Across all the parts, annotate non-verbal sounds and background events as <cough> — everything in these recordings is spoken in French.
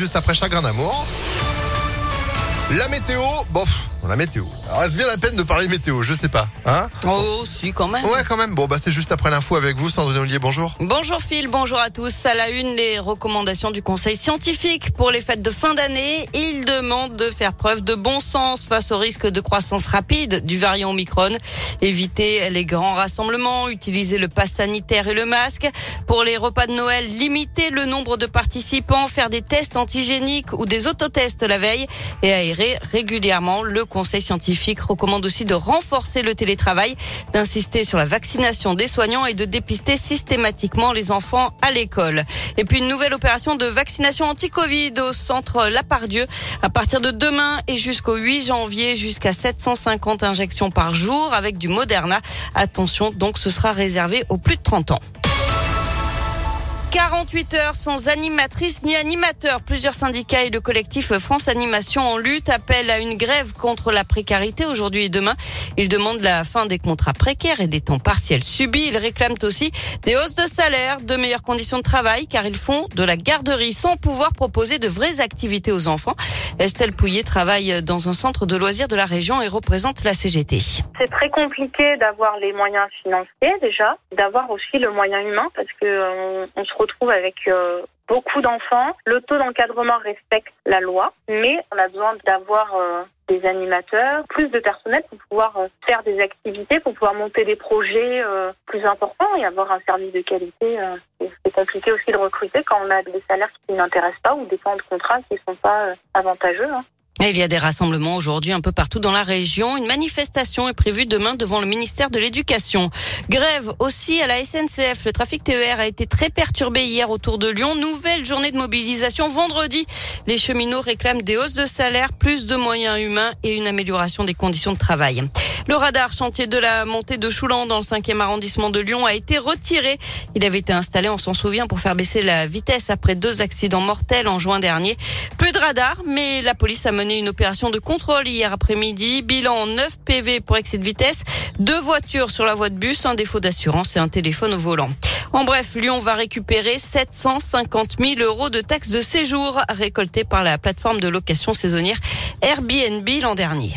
juste après Chagrin d'amour. La météo, bof, la météo. Alors, est-ce bien la peine de parler météo? Je sais pas. Hein? Oh, si, quand même. Ouais, quand même. Bon, bah, c'est juste après l'info avec vous, Sandrine Ollier. Bonjour. Bonjour Phil, bonjour à tous. À la une, les recommandations du Conseil scientifique pour les fêtes de fin d'année. Il demande de faire preuve de bon sens face au risque de croissance rapide du variant Omicron. Éviter les grands rassemblements, utiliser le pass sanitaire et le masque. Pour les repas de Noël, limiter le nombre de participants, faire des tests antigéniques ou des autotests la veille et aérer régulièrement. Le Conseil scientifique recommande aussi de renforcer le télétravail, d'insister sur la vaccination des soignants et de dépister systématiquement les enfants à l'école. Et puis une nouvelle opération de vaccination anti-Covid au centre Lapardieu à partir de demain et jusqu'au 8 janvier, jusqu'à 750 injections par jour avec du Moderna. Attention, donc ce sera réservé aux plus de 30 ans. 48 heures sans animatrice ni animateur. Plusieurs syndicats et le collectif France Animation en lutte appellent à une grève contre la précarité aujourd'hui et demain. Ils demandent la fin des contrats précaires et des temps partiels subis. Ils réclament aussi des hausses de salaire, de meilleures conditions de travail car ils font de la garderie sans pouvoir proposer de vraies activités aux enfants. Estelle Pouillet travaille dans un centre de loisirs de la région et représente la CGT. C'est très compliqué d'avoir les moyens financiers déjà, d'avoir aussi le moyen humain parce que euh, on, on se retrouve avec euh, beaucoup d'enfants. Le taux d'encadrement respecte la loi, mais on a besoin d'avoir euh, des animateurs, plus de personnel pour pouvoir euh, faire des activités, pour pouvoir monter des projets plus importants et avoir un service de qualité. C'est compliqué aussi de recruter quand on a des salaires qui n'intéressent pas ou des temps de contrat qui sont pas avantageux. hein. Il y a des rassemblements aujourd'hui un peu partout dans la région. Une manifestation est prévue demain devant le ministère de l'Éducation. Grève aussi à la SNCF. Le trafic TER a été très perturbé hier autour de Lyon. Nouvelle journée de mobilisation vendredi. Les cheminots réclament des hausses de salaire, plus de moyens humains et une amélioration des conditions de travail. Le radar chantier de la montée de Choulan dans le 5e arrondissement de Lyon a été retiré. Il avait été installé, on s'en souvient, pour faire baisser la vitesse après deux accidents mortels en juin dernier. Plus de radar, mais la police a mené une opération de contrôle hier après-midi. Bilan 9 PV pour excès de vitesse, deux voitures sur la voie de bus, un défaut d'assurance et un téléphone au volant. En bref, Lyon va récupérer 750 000 euros de taxes de séjour récoltées par la plateforme de location saisonnière Airbnb l'an dernier.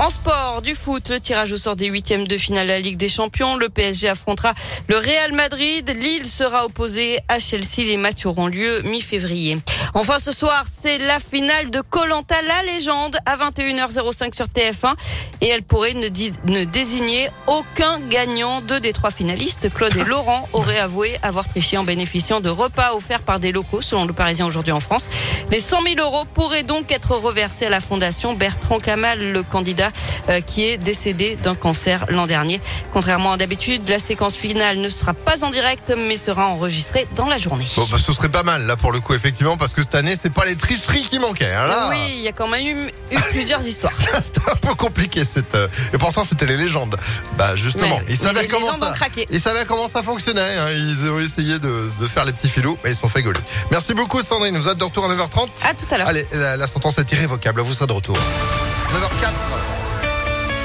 En sport, du foot, le tirage au sort des huitièmes de finale de la Ligue des Champions. Le PSG affrontera le Real Madrid. Lille sera opposé à Chelsea. Les matchs auront lieu mi-février. Enfin, ce soir, c'est la finale de Colanta, la légende, à 21h05 sur TF1. Et elle pourrait ne, désigner aucun gagnant. Deux des trois finalistes, Claude et Laurent, auraient avoué avoir triché en bénéficiant de repas offerts par des locaux, selon le Parisien aujourd'hui en France. Les 100 000 euros pourraient donc être reversés à la fondation Bertrand Kamal, le candidat euh, qui est décédé d'un cancer l'an dernier. Contrairement à d'habitude, la séquence finale ne sera pas en direct, mais sera enregistrée dans la journée. Bon, bah, ce serait pas mal, là, pour le coup, effectivement, parce que cette année, c'est pas les tricheries qui manquaient. hein, là, Oui, il y a quand même eu, eu <laughs> plusieurs histoires. <laughs> c'était un peu compliqué, cette. euh, Et pourtant, c'était les légendes. Bah, justement, ils savaient comment ça. Ils savaient comment ça fonctionnait. hein. Ils ont essayé de, de faire les petits filous, mais ils sont fait gauler. Merci beaucoup, Sandrine. Vous êtes de retour à 9h30. À tout à l'heure. Allez, la, la sentence est irrévocable. Vous serez de retour. 9h04.